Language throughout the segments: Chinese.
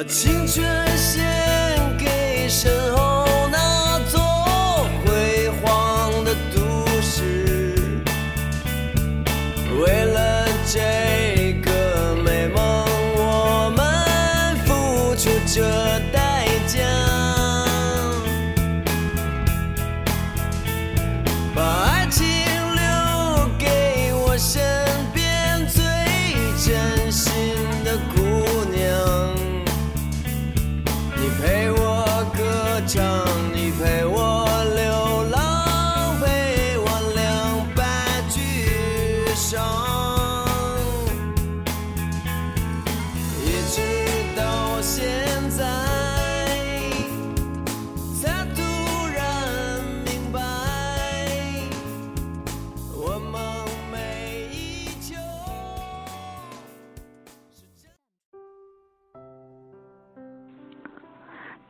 把青春献你陪我歌唱，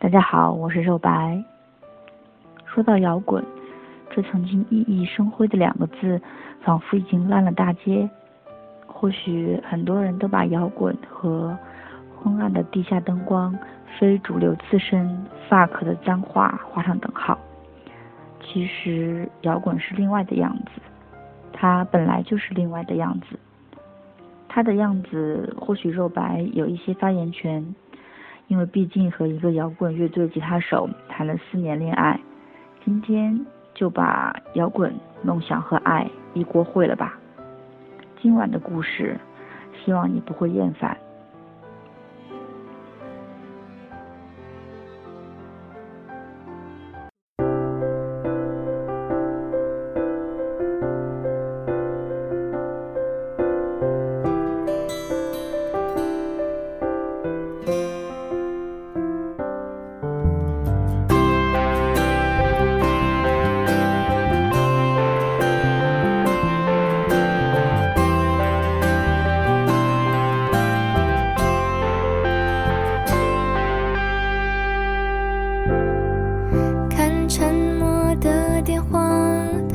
大家好，我是肉白。说到摇滚，这曾经熠熠生辉的两个字，仿佛已经烂了大街。或许很多人都把摇滚和昏暗的地下灯光、非主流刺身、fuck 的脏话画上等号。其实，摇滚是另外的样子，它本来就是另外的样子。它的样子，或许肉白有一些发言权。因为毕竟和一个摇滚乐队吉他手谈了四年恋爱，今天就把摇滚、梦想和爱一锅烩了吧。今晚的故事，希望你不会厌烦。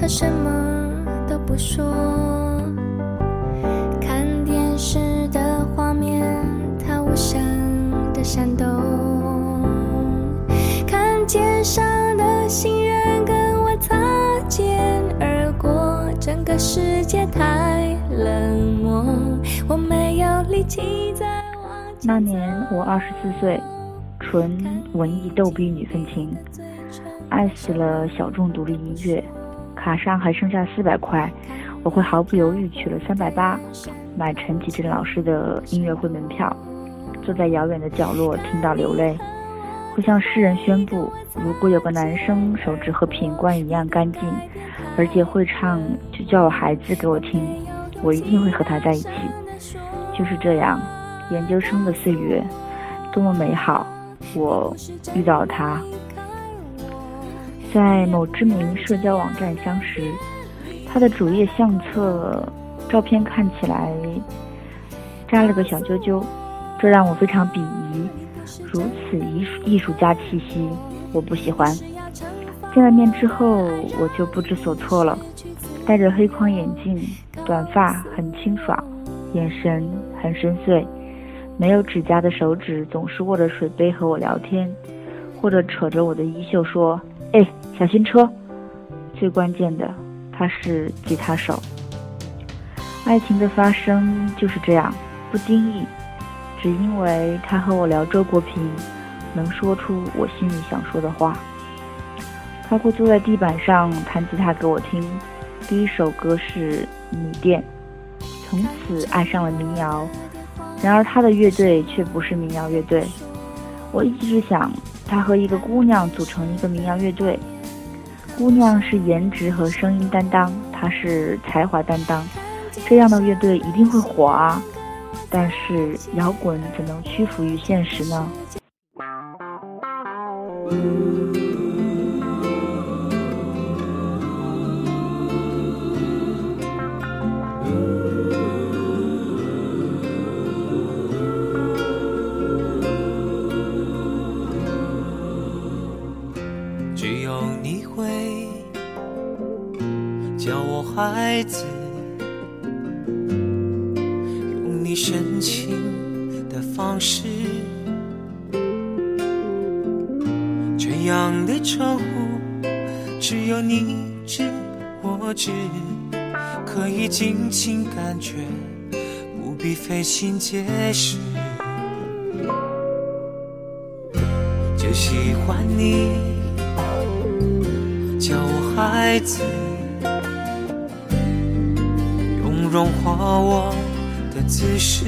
他什么都不说。看电视的画面，他无声的闪动。看街上的行人跟我擦肩而过，整个世界太冷漠，我没有力气再往前那年我二十四岁，纯文艺逗逼女愤青，爱死了小众独立音乐，卡上还剩下四百块，我会毫不犹豫取了三百八，买陈绮贞老师的音乐会门票，坐在遥远的角落听到流泪，会向世人宣布，如果有个男生手指和品冠一样干净，而且会唱就叫我孩子给我听，我一定会和他在一起。就是这样，研究生的岁月多么美好，我遇到了他。在某知名社交网站相识，他的主页相册照片看起来扎了个小揪揪，这让我非常鄙夷。如此艺术艺术家气息，我不喜欢。见了面之后，我就不知所措了。戴着黑框眼镜，短发很清爽，眼神很深邃，没有指甲的手指总是握着水杯和我聊天，或者扯着我的衣袖说：“哎，小心车。”最关键的，他是吉他手。爱情的发生就是这样，不经意，只因为他和我聊周国平，能说出我心里想说的话。他会坐在地板上弹吉他给我听，第一首歌是《米店》，从此爱上了民谣。然而他的乐队却不是民谣乐队。我一直想，他和一个姑娘组成一个民谣乐队，姑娘是颜值和声音担当，他是才华担当，这样的乐队一定会火啊！但是摇滚怎能屈服于现实呢？深情的方式这样的称呼只有你知我知可以尽情感觉不必费心解释。就喜欢你叫我孩子用融化我姿势。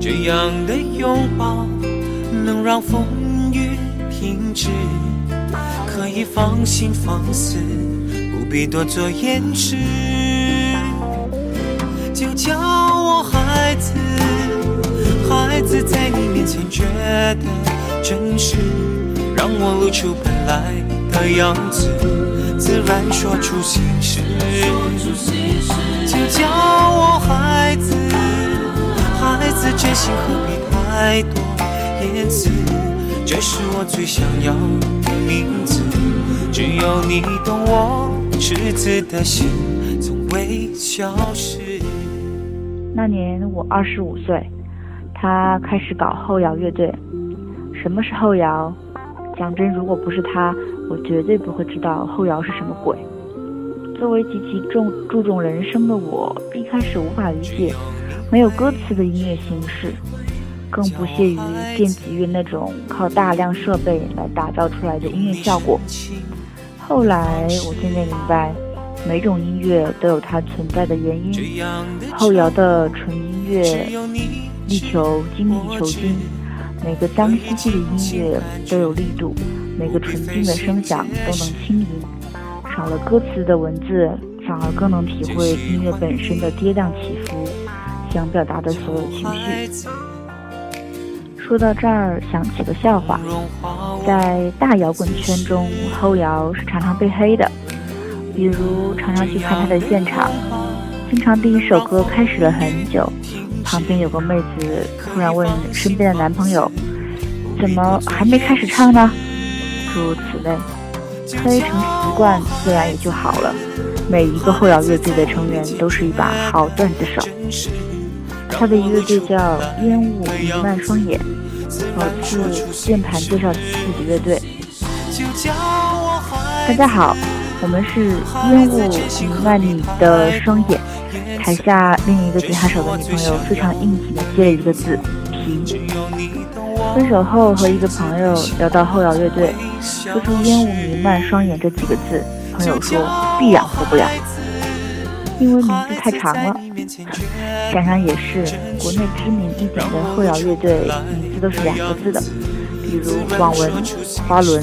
这样的拥抱能让风雨停止，可以放心放肆，不必多做掩饰。就叫我孩子，孩子在你面前觉得真实，让我露出本来的样子，自然说出心事。就叫我孩子。孩子，真心何必太多言辞？这是我最想要的名字。只有你懂我赤子的心，从未消失。那年我二十五岁，他开始搞后摇乐队。什么是后摇？讲真，如果不是他，我绝对不会知道后摇是什么鬼。作为极其重注重人声的我，一开始无法理解。没有歌词的音乐形式，更不屑于电子乐那种靠大量设备来打造出来的音乐效果。后来我渐渐明白，每种音乐都有它存在的原因。后摇的纯音乐力求精益求精，每个脏兮兮的音乐都有力度，每个纯净的声响都能轻盈。少了歌词的文字，反而更能体会音乐本身的跌宕起伏。想表达的所有情绪。说到这儿，想起个笑话，在大摇滚圈中，后摇是常常被黑的。比如常常去看他的现场，经常第一首歌开始了很久，旁边有个妹子突然问身边的男朋友：“怎么还没开始唱呢？”诸如此类，黑成习惯，自然也就好了。每一个后摇乐队的成员都是一把好段子手。他的乐队叫烟雾弥漫双眼。某次键盘介绍自己乐队，大家好，我们是烟雾弥漫你的双眼。台下另一个吉他手的女朋友非常应景的接了一个字皮。分手后和一个朋友聊到后摇乐队，说出烟雾弥漫双眼这几个字，朋友说必然活不了。因为名字太长了，想想也是，国内知名一点的后摇乐队名字都是两个字的，比如网文、花轮。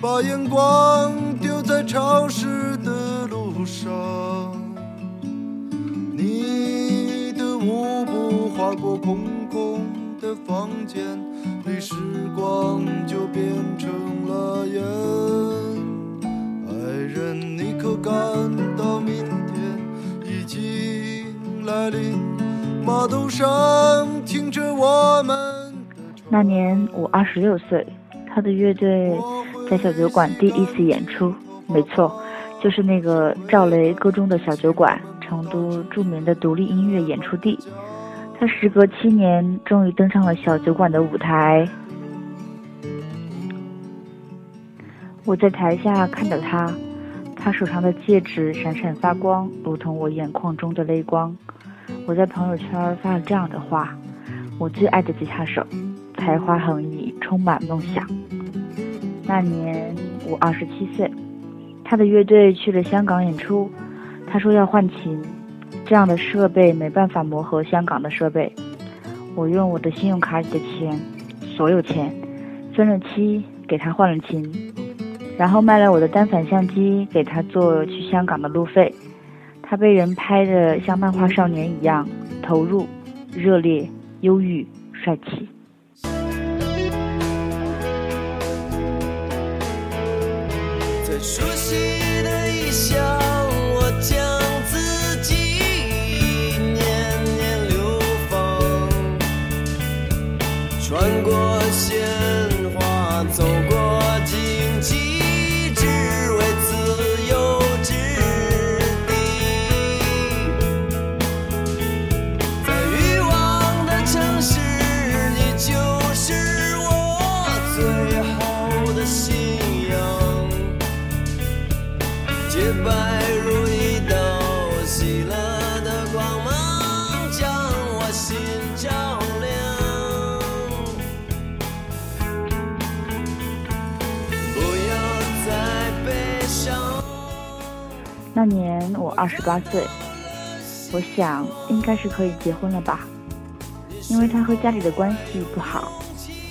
把眼光丢。在潮湿的路上，你的舞步划过空空的房间里，时光就变成了烟。爱人，你可感到明天已经来临？码头上停着我们。那年我二十六岁，他的乐队在小酒馆第一次演出。没错，就是那个赵雷歌中的小酒馆，成都著名的独立音乐演出地。他时隔七年，终于登上了小酒馆的舞台。我在台下看着他，他手上的戒指闪闪发光，如同我眼眶中的泪光。我在朋友圈发了这样的话：我最爱的吉他手，才华横溢，充满梦想。那年我二十七岁。他的乐队去了香港演出，他说要换琴，这样的设备没办法磨合香港的设备。我用我的信用卡里的钱，所有钱，分了期给他换了琴，然后卖了我的单反相机给他做去香港的路费。他被人拍的像漫画少年一样投入、热烈、忧郁、帅气。熟悉的异乡，我将自己年年流放，穿过。那年我二十八岁，我想应该是可以结婚了吧，因为他和家里的关系不好，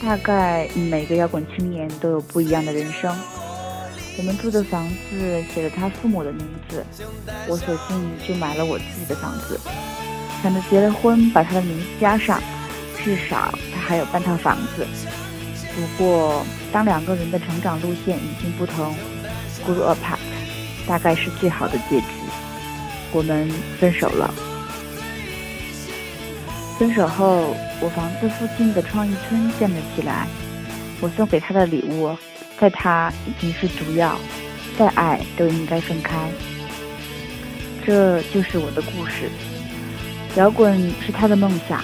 大概每个摇滚青年都有不一样的人生。我们住的房子写了他父母的名字，我索性就买了我自己的房子，想着结了婚把他的名字加上，至少他还有半套房子。不过，当两个人的成长路线已经不同，grew apart，大概是最好的结局。我们分手了。分手后，我房子附近的创意村建了起来。我送给他的礼物，在他已经是毒药，再爱都应该分开。这就是我的故事。摇滚是他的梦想，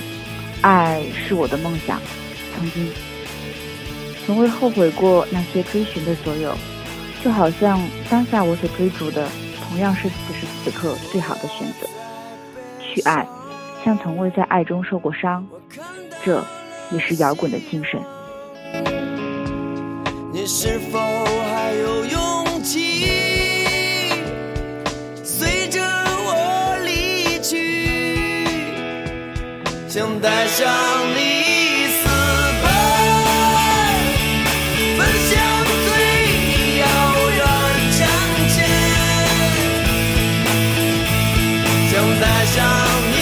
爱是我的梦想。曾经，从未后悔过那些追寻的所有，就好像当下我所追逐的，同样是此时此刻最好的选择。去爱，像从未在爱中受过伤，这也是摇滚的精神。你是否还有勇气，随着我离去，想带上你？eyes on you.